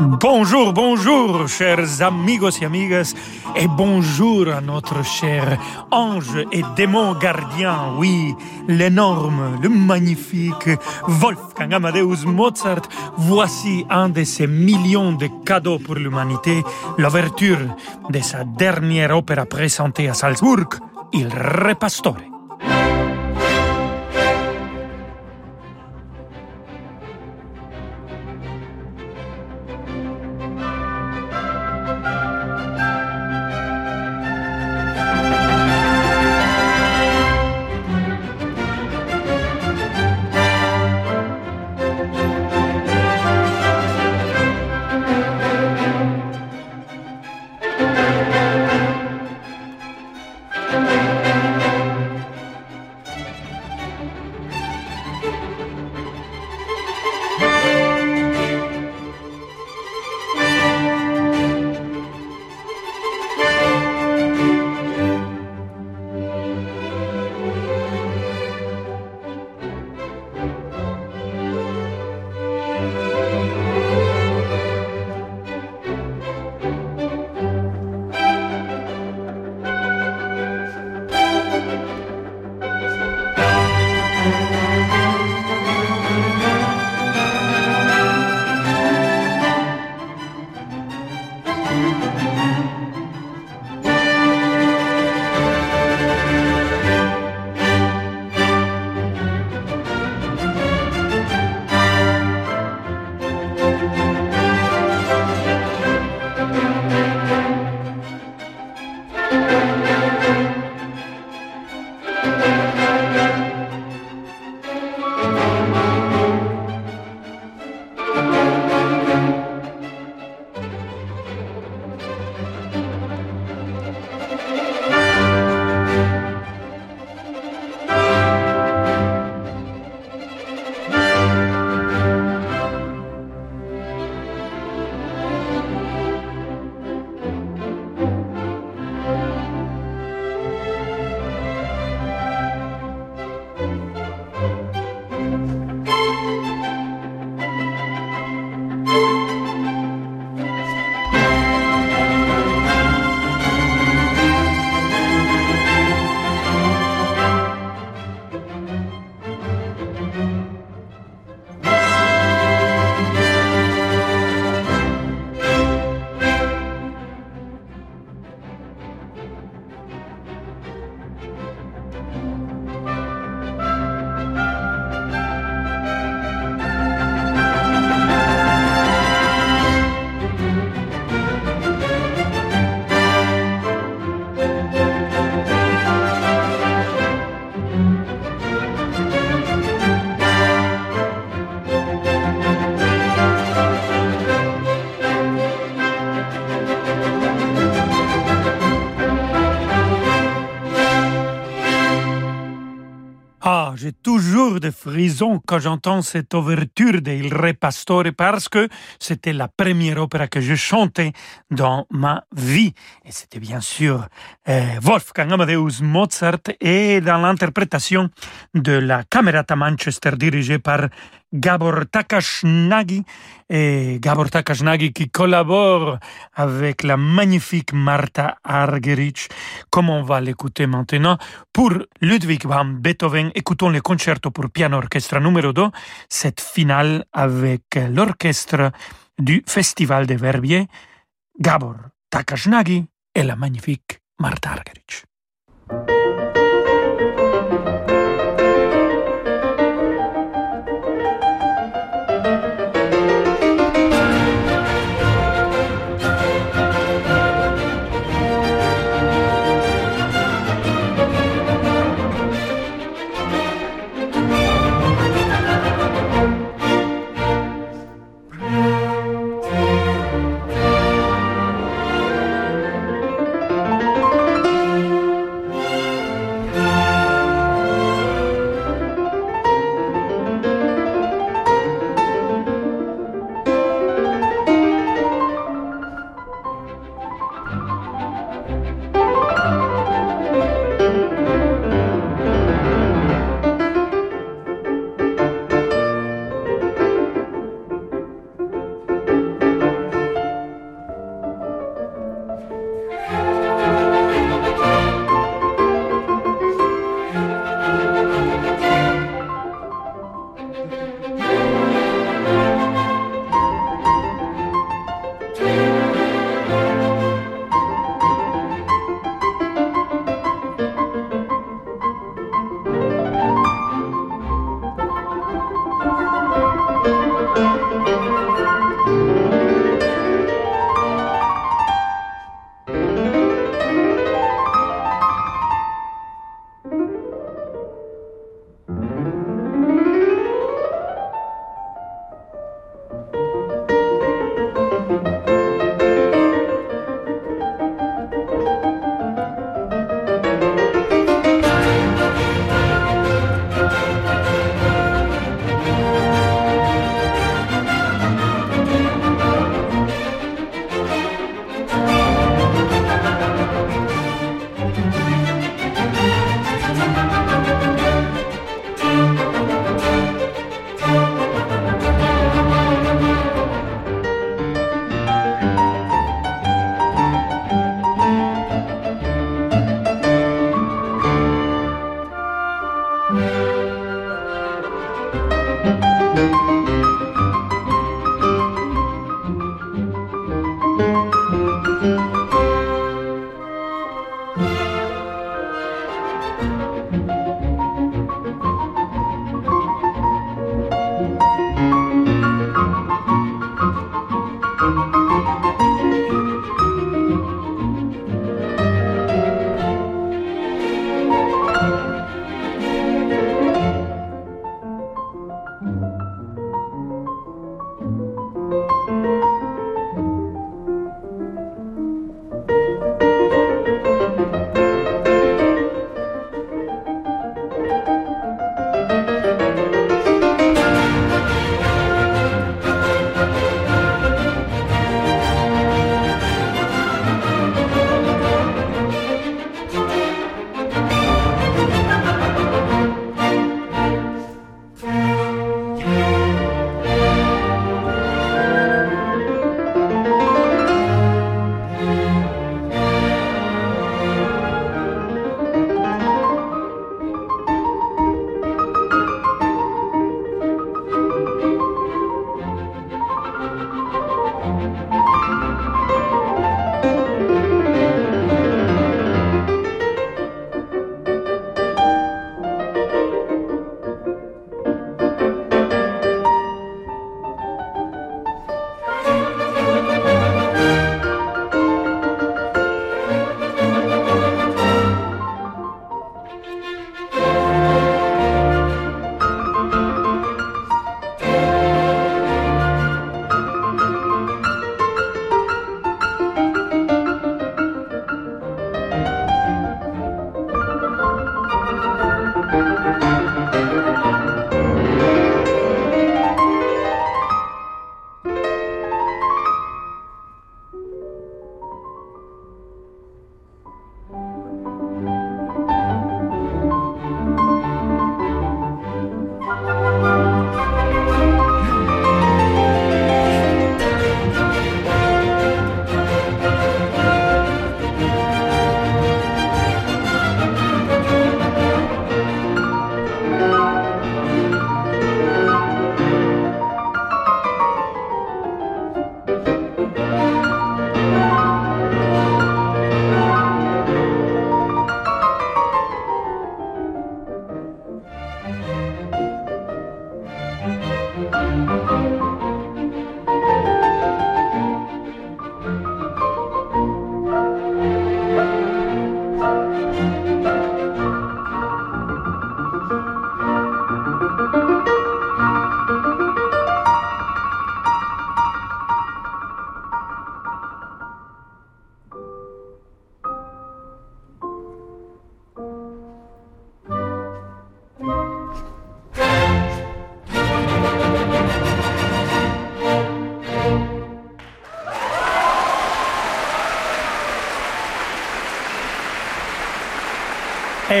Bonjour, bonjour, chers amigos et amigas, et bonjour à notre cher ange et démon gardien, oui, l'énorme, le magnifique Wolfgang Amadeus Mozart. Voici un de ses millions de cadeaux pour l'humanité, l'ouverture de sa dernière opéra présentée à Salzbourg, Il Re Frissons quand j'entends cette ouverture de Il Re Pastore parce que c'était la première opéra que je chantais dans ma vie. Et c'était bien sûr euh, Wolfgang Amadeus Mozart et dans l'interprétation de la Camerata Manchester dirigée par Gabor Takashnagi et Gabor Takashnagi qui collabore avec la magnifique Martha Argerich, comme on va l'écouter maintenant? Pour Ludwig van Beethoven, écoutons le concerto pour piano orchestre numéro 2, cette finale avec l'orchestre du Festival de Verbier, Gabor Takashnagi et la magnifique Martha Argerich.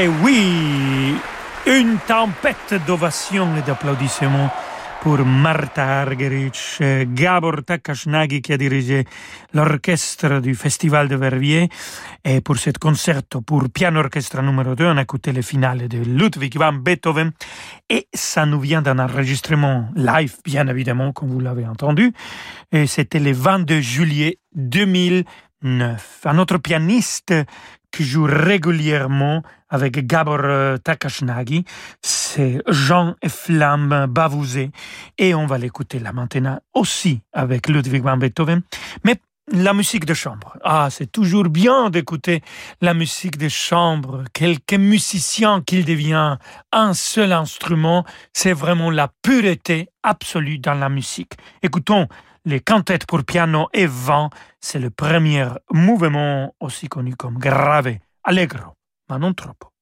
Eh oui, une tempête d'ovations et d'applaudissements pour Marta Argerich, Gabor Takashnagi qui a dirigé l'orchestre du Festival de Verviers. Et pour ce concerto pour piano orchestre numéro 2, on a écouté le finale de Ludwig van Beethoven. Et ça nous vient d'un enregistrement live, bien évidemment, comme vous l'avez entendu. Et c'était le 22 juillet 2009. Un autre pianiste qui joue régulièrement avec Gabor euh, Takashnagi, c'est Jean et Flamme Bavouzé, et on va l'écouter là maintenant aussi avec Ludwig van Beethoven, mais la musique de chambre. Ah, c'est toujours bien d'écouter la musique de chambre. Quelques musiciens qu'il devient un seul instrument, c'est vraiment la pureté absolue dans la musique. Écoutons les cantates pour piano et vent, c'est le premier mouvement aussi connu comme grave, allegro, ma non troppo.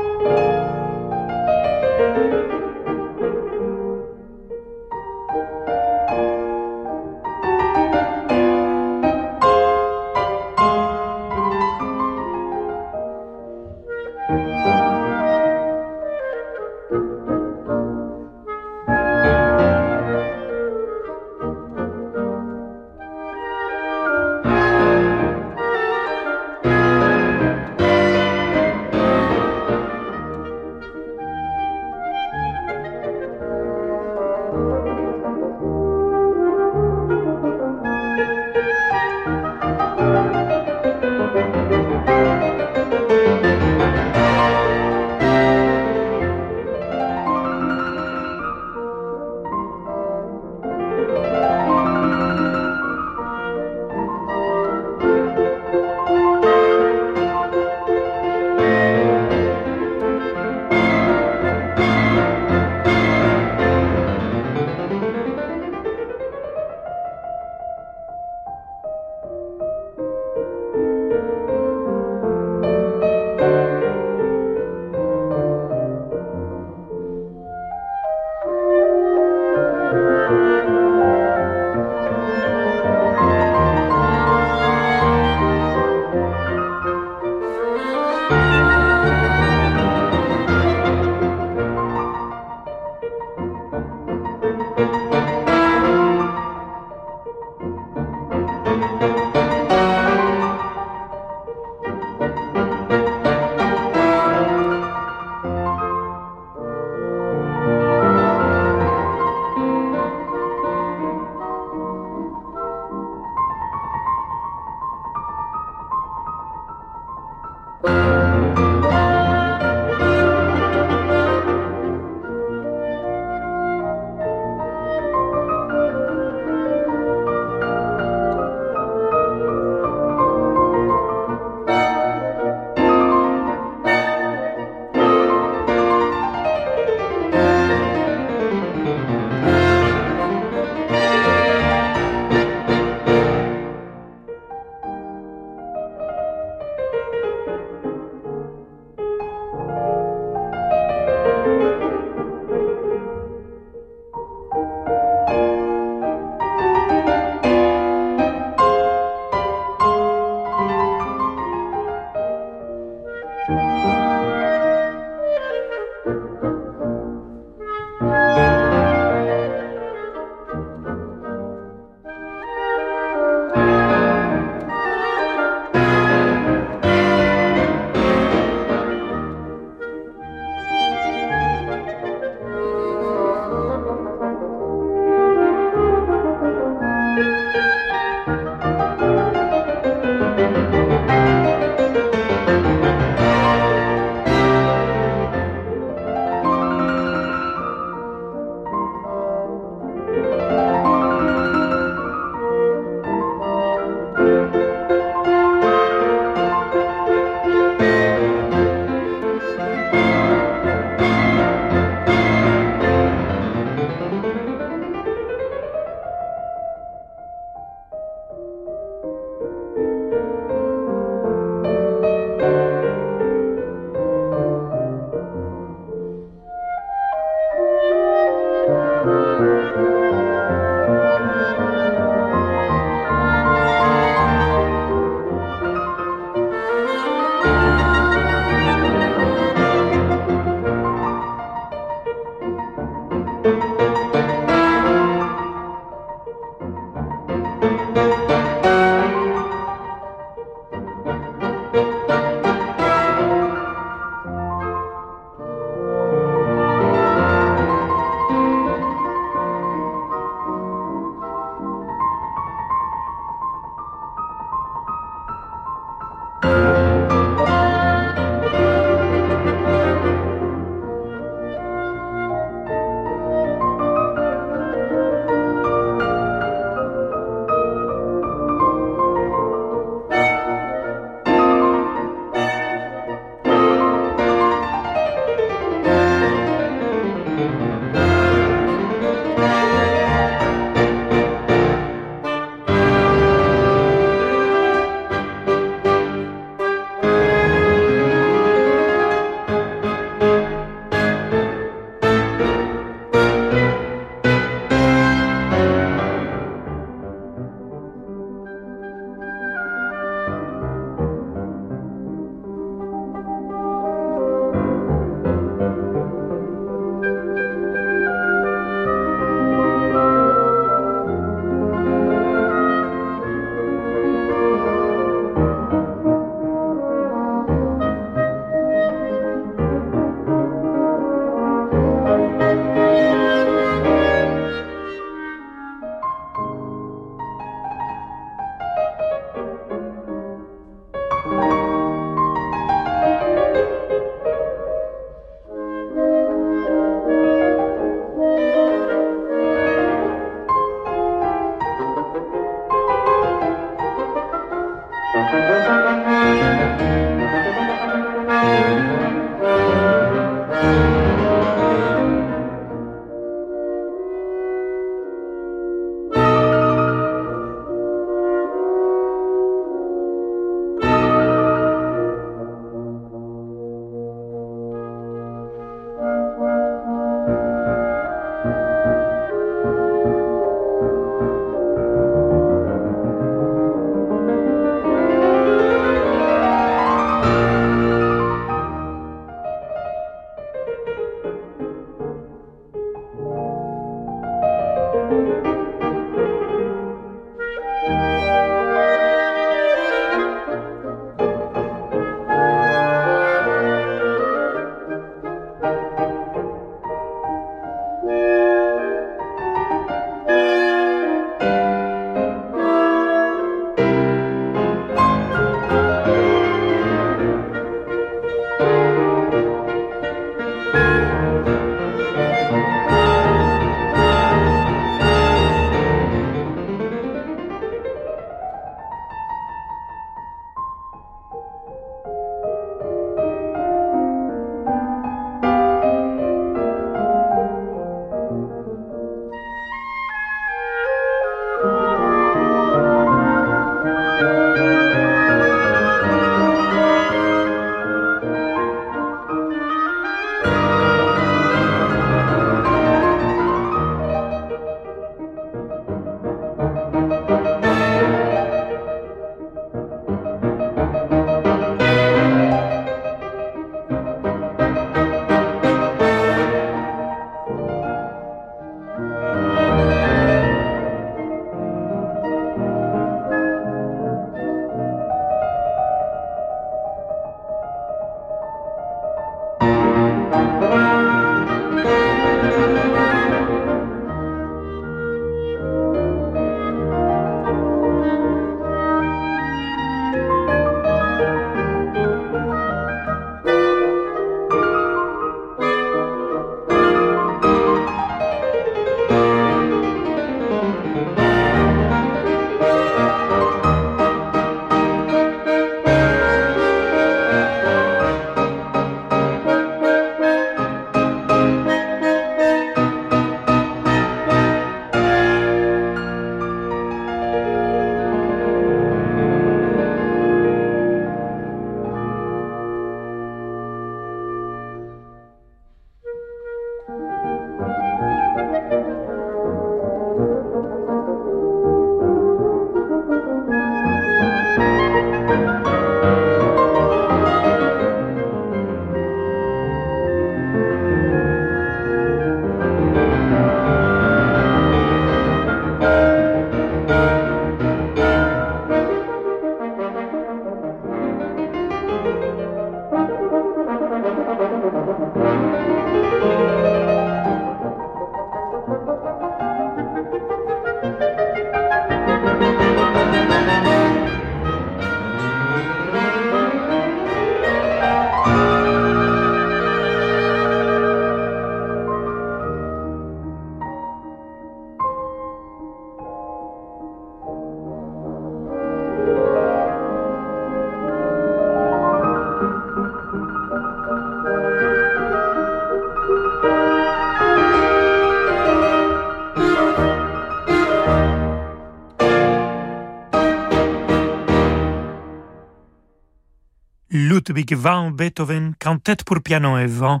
Ludwig van Beethoven, quintette pour piano et vent.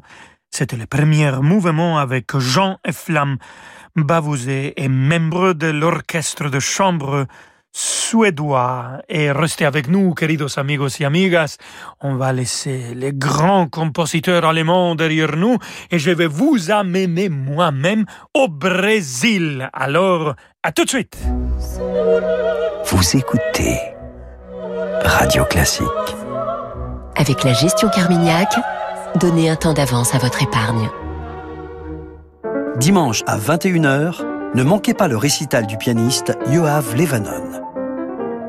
C'était le premier mouvement avec Jean et Flamme Bavouzé et membre de l'orchestre de chambre suédois. Et restez avec nous, queridos amigos y amigas. On va laisser les grands compositeurs allemands derrière nous et je vais vous amener moi-même au Brésil. Alors, à tout de suite. Vous écoutez Radio Classique. Avec la gestion Carmignac, donnez un temps d'avance à votre épargne. Dimanche à 21h, ne manquez pas le récital du pianiste Yoav Levanon.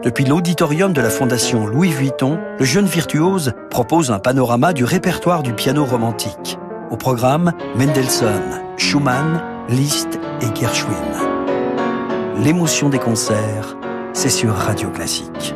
Depuis l'auditorium de la Fondation Louis Vuitton, le jeune virtuose propose un panorama du répertoire du piano romantique. Au programme, Mendelssohn, Schumann, Liszt et Gershwin. L'émotion des concerts, c'est sur Radio Classique.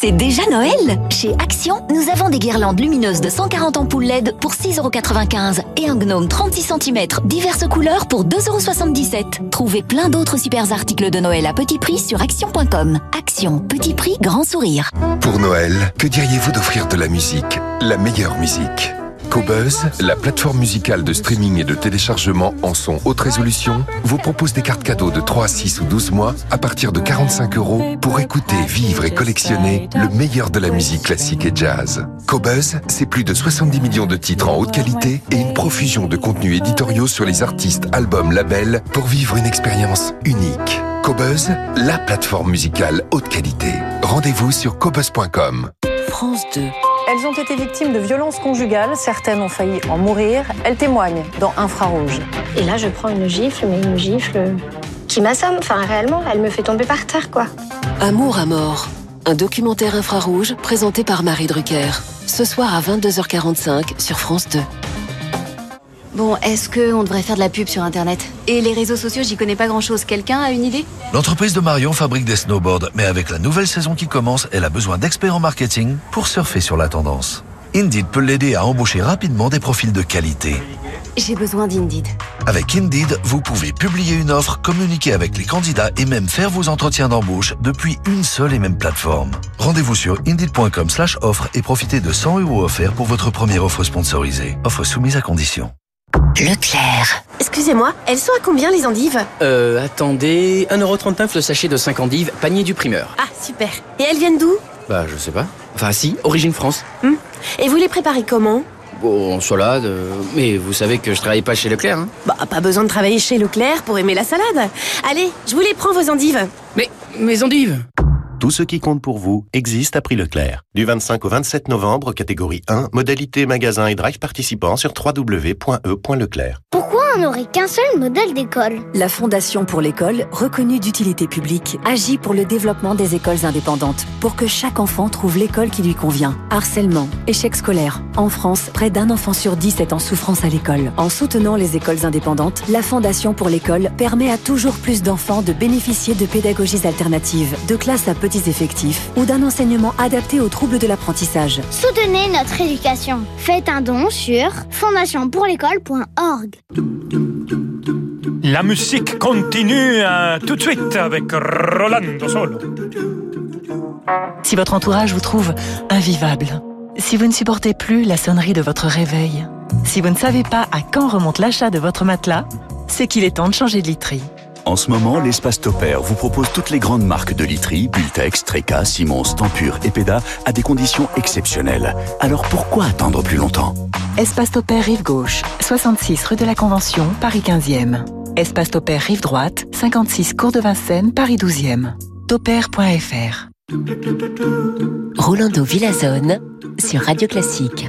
C'est déjà Noël Chez Action, nous avons des guirlandes lumineuses de 140 ampoules LED pour 6,95€ et un gnome 36 cm diverses couleurs pour 2,77€. Trouvez plein d'autres super articles de Noël à petit prix sur action.com. Action, petit prix, grand sourire. Pour Noël, que diriez-vous d'offrir de la musique La meilleure musique? Cobuzz, la plateforme musicale de streaming et de téléchargement en son haute résolution, vous propose des cartes cadeaux de 3, 6 ou 12 mois à partir de 45 euros pour écouter, vivre et collectionner le meilleur de la musique classique et jazz. Cobuzz, c'est plus de 70 millions de titres en haute qualité et une profusion de contenus éditoriaux sur les artistes, albums, labels pour vivre une expérience unique. Cobuzz, la plateforme musicale haute qualité. Rendez-vous sur cobuzz.com. France 2. Elles ont été victimes de violences conjugales, certaines ont failli en mourir. Elles témoignent dans Infrarouge. Et là, je prends une gifle, mais une gifle qui m'assomme. Enfin, réellement, elle me fait tomber par terre, quoi. Amour à mort. Un documentaire infrarouge présenté par Marie Drucker. Ce soir à 22h45 sur France 2. Bon, est-ce qu'on devrait faire de la pub sur Internet? Et les réseaux sociaux, j'y connais pas grand-chose. Quelqu'un a une idée? L'entreprise de Marion fabrique des snowboards, mais avec la nouvelle saison qui commence, elle a besoin d'experts en marketing pour surfer sur la tendance. Indeed peut l'aider à embaucher rapidement des profils de qualité. J'ai besoin d'Indeed. Avec Indeed, vous pouvez publier une offre, communiquer avec les candidats et même faire vos entretiens d'embauche depuis une seule et même plateforme. Rendez-vous sur indeed.com slash offre et profitez de 100 euros offerts pour votre première offre sponsorisée. Offre soumise à condition. Leclerc. Excusez-moi, elles sont à combien les endives? Euh, attendez, 1,39€ le sachet de 5 endives, panier du primeur. Ah, super. Et elles viennent d'où? Bah, je sais pas. Enfin, si, origine France. Hmm. Et vous les préparez comment? Bon, en salade, euh, mais vous savez que je travaille pas chez Leclerc, hein Bah, pas besoin de travailler chez Leclerc pour aimer la salade. Allez, je vous les prends vos endives. Mais, mes endives Tout ce qui compte pour vous existe à prix Leclerc. Du 25 au 27 novembre, catégorie 1, modalité magasin et drive participants sur www.e.leclerc. Pourquoi on n'aurait qu'un seul modèle d'école? La Fondation pour l'école, reconnue d'utilité publique, agit pour le développement des écoles indépendantes, pour que chaque enfant trouve l'école qui lui convient. Harcèlement, échec scolaire. En France, près d'un enfant sur dix est en souffrance à l'école. En soutenant les écoles indépendantes, la Fondation pour l'école permet à toujours plus d'enfants de bénéficier de pédagogies alternatives, de classes à petits effectifs ou d'un enseignement adapté aux troubles de l'apprentissage. Soutenez notre éducation. Faites un don sur fondationpourlécole.org. La musique continue euh, tout de suite avec Rolando Solo. Si votre entourage vous trouve invivable, si vous ne supportez plus la sonnerie de votre réveil, si vous ne savez pas à quand remonte l'achat de votre matelas, c'est qu'il est temps de changer de literie. En ce moment, l'espace Topair vous propose toutes les grandes marques de literie, Bultex, Treca, Simons, Tempur et Peda à des conditions exceptionnelles. Alors pourquoi attendre plus longtemps? Espace Topair Rive Gauche, 66 rue de la Convention, Paris 15e. Espace Topair Rive Droite, 56 Cours de Vincennes, Paris 12e. Topair.fr Rolando Villazone sur Radio Classique.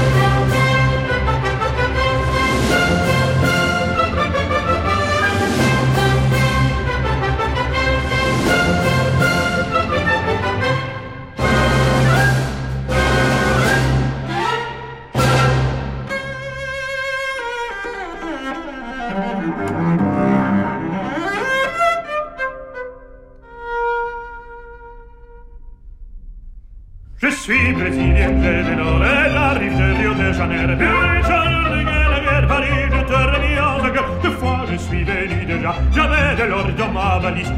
Suis brésilien, j'ai de l'or et la rive de Rio de Janeiro. Puis jours de guerre, Paris, je te remis en gueule. Deux fois je suis venu déjà, j'avais de l'or dans ma valise.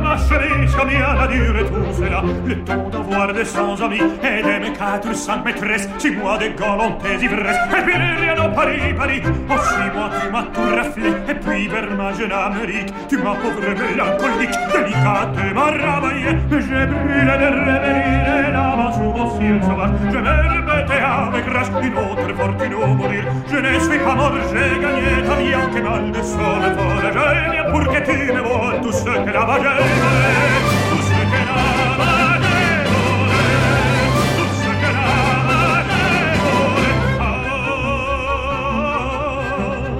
Ma chemise, comme il y a duré tout cela. Le temps d'avoir des cent amis et d'aimer quatre ou cinq maîtresses. Six mois de galantes ivresses. Et puis rien au Paris, Paris. En six mois tu m'as tout raflé. Et puis vers ma jeune Amérique, tu m'as pauvre mélancolique, délicate et m'a ramaillé. Mais j'ai brûlé de rêveries là-bas sous vos cils sauvages. Je me remettais avec rage une autre fortune au mourir. Je ne suis pas mort, j'ai gagné ta vie en que mal de sole folle. Je viens pour que tu me voles tout ce que là-bas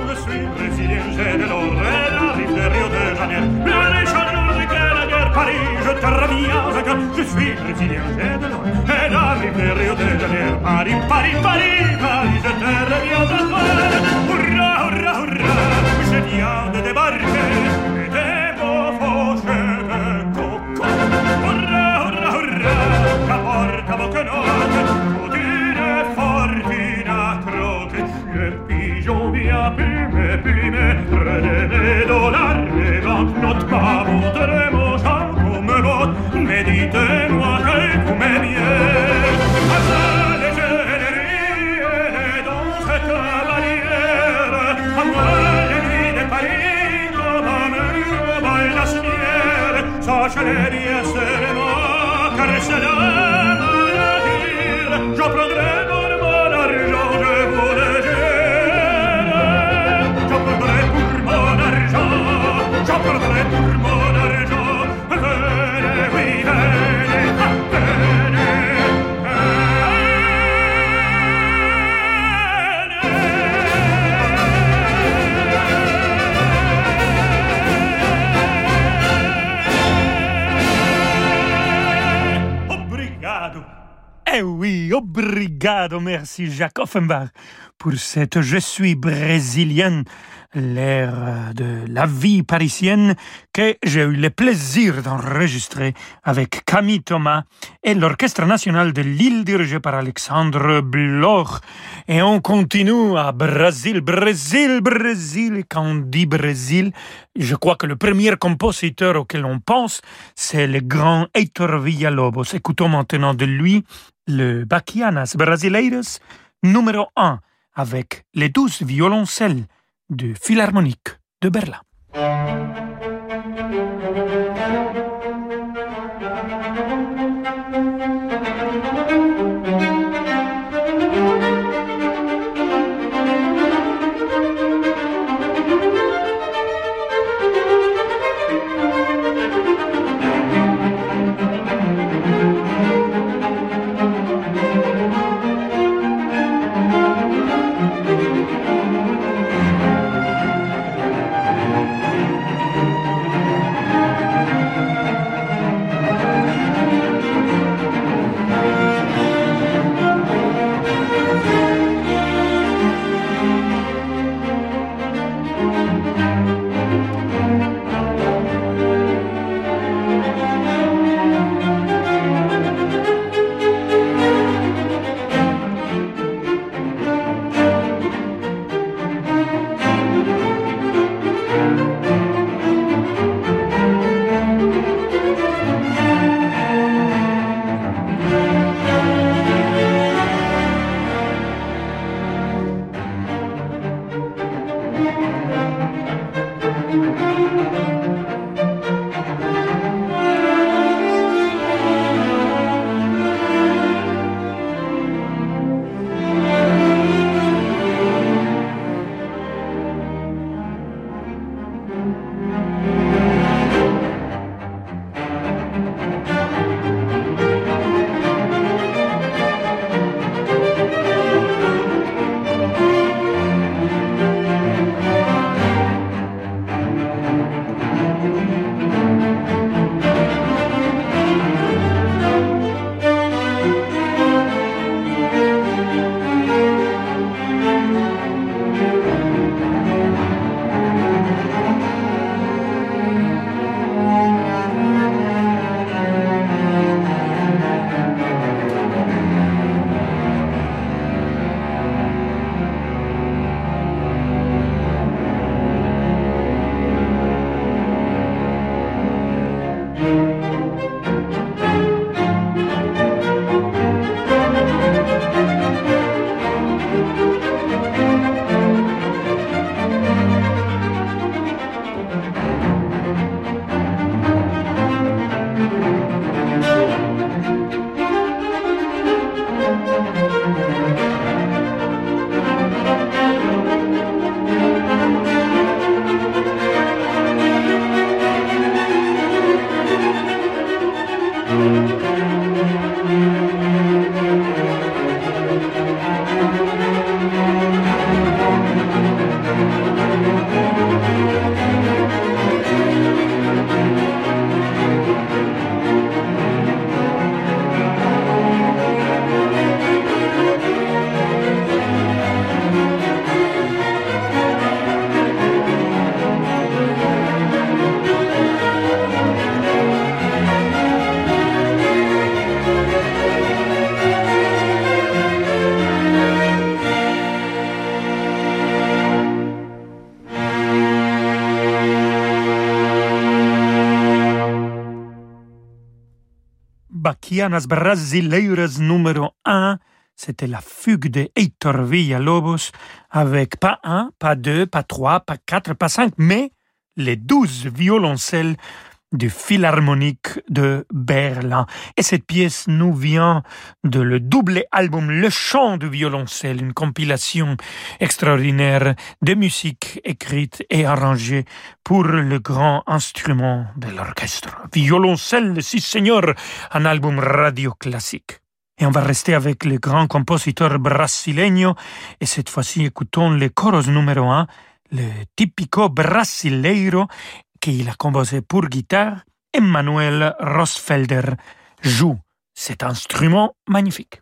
je suis brésilien, j'ai de de Rio de Janeiro. De Paris, de de de. Paris, Paris, Paris, je te reviens encore. Hurrah, hurrah, hurrah, je viens de débarquer, les nuits de Paris, comme un progreso. Merci Jacques Offenbach pour cette Je suis brésilienne, l'air de la vie parisienne que j'ai eu le plaisir d'enregistrer avec Camille Thomas et l'Orchestre national de Lille dirigé par Alexandre Bloch. Et on continue à Brésil, Brésil, Brésil. Quand on dit Brésil, je crois que le premier compositeur auquel on pense, c'est le grand Heitor Villalobos. Écoutons maintenant de lui le Baquianas Brasileiras numéro 1 avec les douze violoncelles du Philharmonique de Berlin. Brasileiras numéro 1. C'était la fugue de Heitor Villalobos avec pas un, pas deux, pas trois, pas quatre, pas cinq, mais les douze violoncelles du Philharmonique de Berlin. Et cette pièce nous vient de le double album Le chant du violoncelle, une compilation extraordinaire de musique écrite et arrangée pour le grand instrument de l'orchestre. Violoncelle, si seigneur, un album radio classique. Et on va rester avec le grand compositeur brasileño et cette fois-ci écoutons le chorus numéro un, le tipico brasileiro qu'il a composé pour guitare, Emmanuel Rosfelder joue cet instrument magnifique.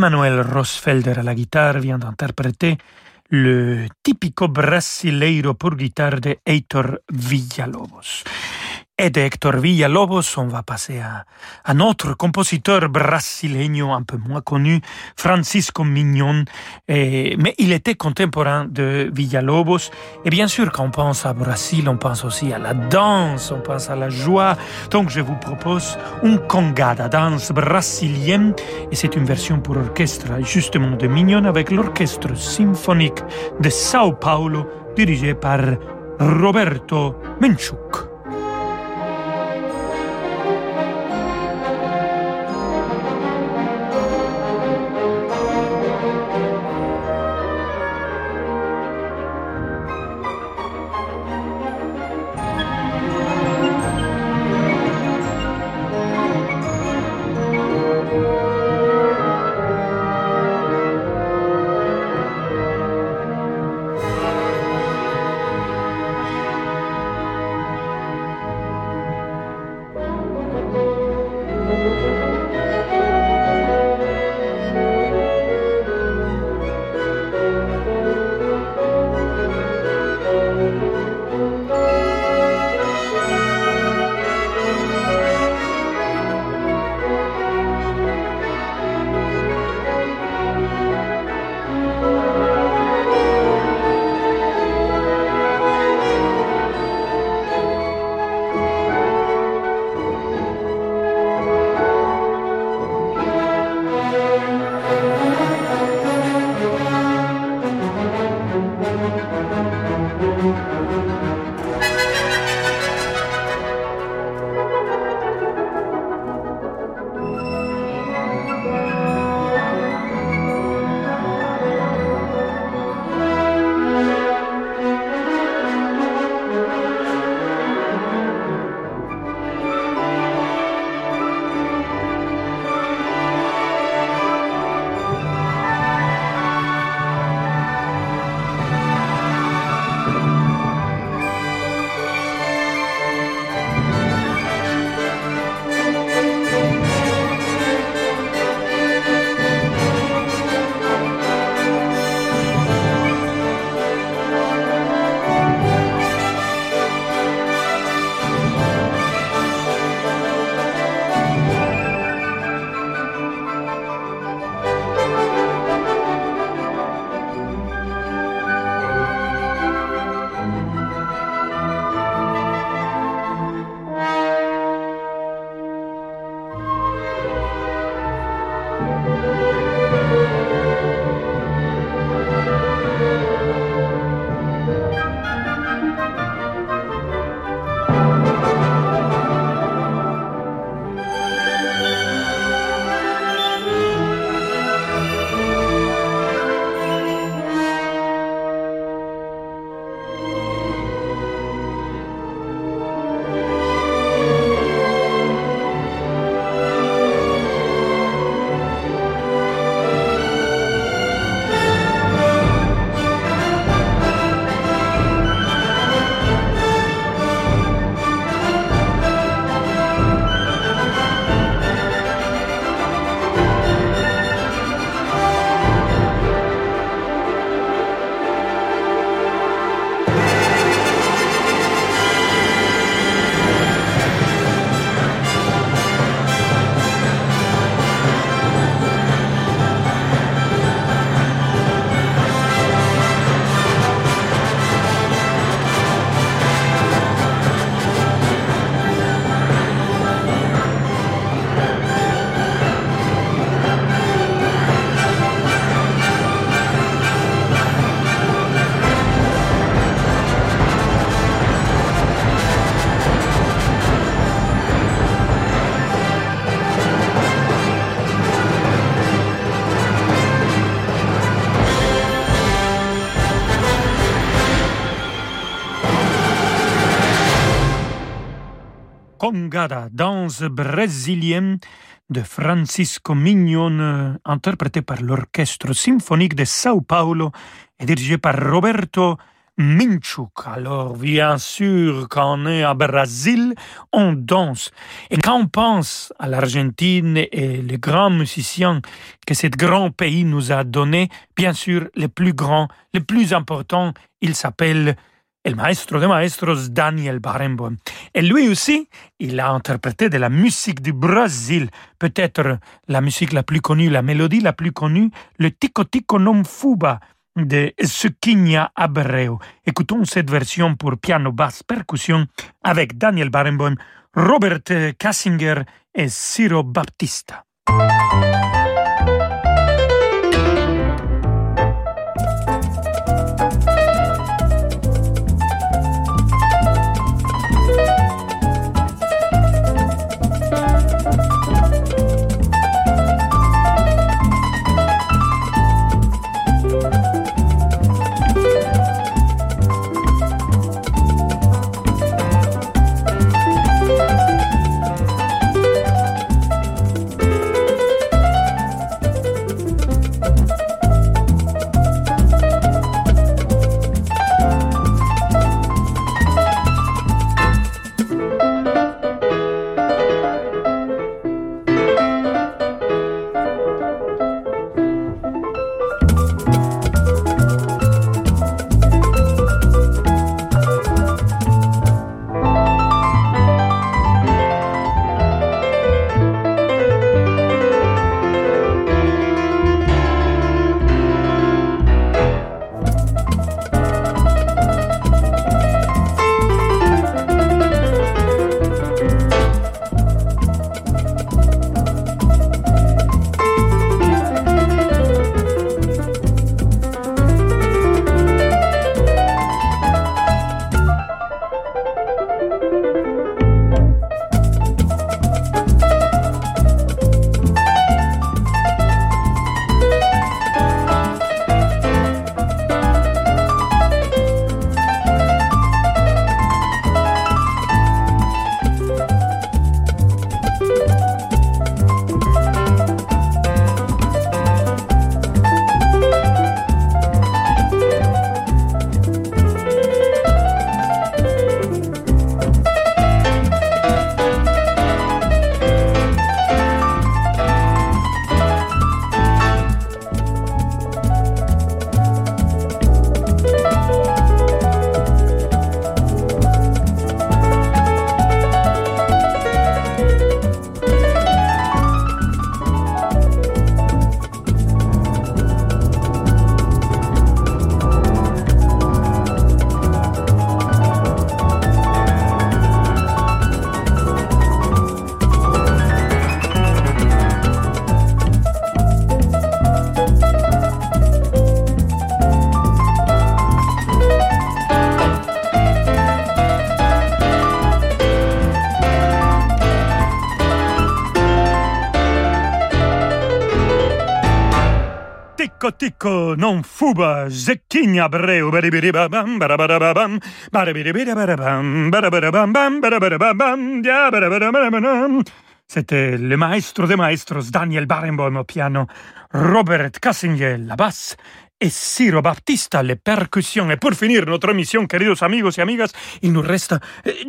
Emmanuel Rosfelder à la guitare vient d'interpréter le typico brasileiro pour guitare de Heitor Villalobos. Et de Héctor Villalobos, on va passer à un autre compositeur brasileño un peu moins connu, Francisco Mignon, mais il était contemporain de Villalobos. Et bien sûr, quand on pense à Brésil, on pense aussi à la danse, on pense à la joie. Donc je vous propose un congada, danse brésilienne, et c'est une version pour orchestre justement de Mignon avec l'orchestre symphonique de Sao Paulo dirigé par Roberto Menchuk. Congada, danse brésilienne de Francisco Mignon, interprétée par l'Orchestre symphonique de Sao Paulo et dirigée par Roberto Minchuk. Alors, bien sûr, quand on est à Brésil, on danse. Et quand on pense à l'Argentine et les grands musiciens que ce grand pays nous a donné, bien sûr, le plus grand, le plus important, il s'appelle le maestro de maestros Daniel Barenboim. Et lui aussi, il a interprété de la musique du Brésil, peut-être la musique la plus connue, la mélodie la plus connue, le Tico Tico non fuba de Suquinia Abreu. Écoutons cette version pour piano, basse, percussion avec Daniel Barenboim, Robert Kassinger et Ciro Baptista. Barabam C'était le maestro de maestros Daniel Barenboim au piano, Robert Kassinger la basse et Ciro Baptista les percussions. Et pour finir notre émission, queridos amigos et amigas, il nous reste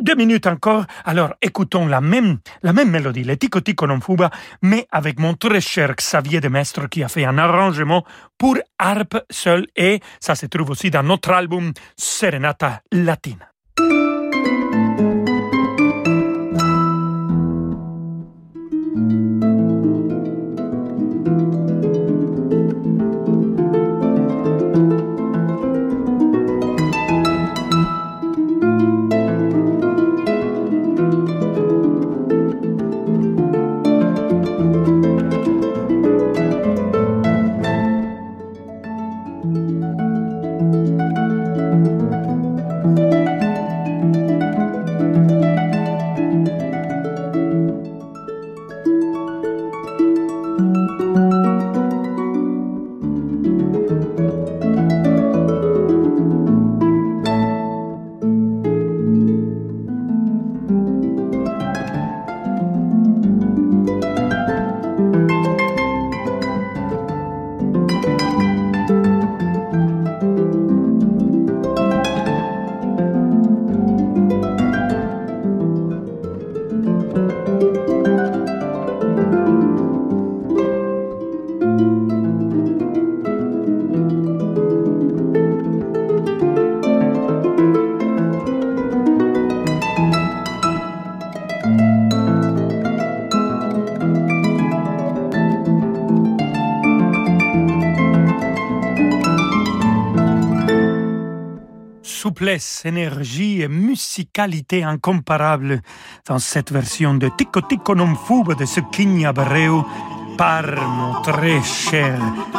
deux minutes encore. Alors écoutons la même, la même mélodie, le Tico Tico non fuba, mais avec mon très cher Xavier de Mestre qui a fait un arrangement pour harpe seul et ça se trouve aussi dans notre album Serenata Latina. Souplesse, énergie et musicalité incomparable dans cette version de Tico Tico non de Zucchini Abreu par mon très cher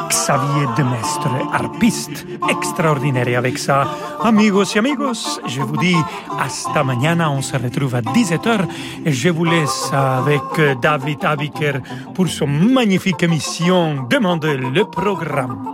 Xavier Demestre, harpiste extraordinaire. Avec ça, amigos et amigos, je vous dis hasta mañana. On se retrouve à 17h et je vous laisse avec David Abiker pour son magnifique émission Demandez le programme.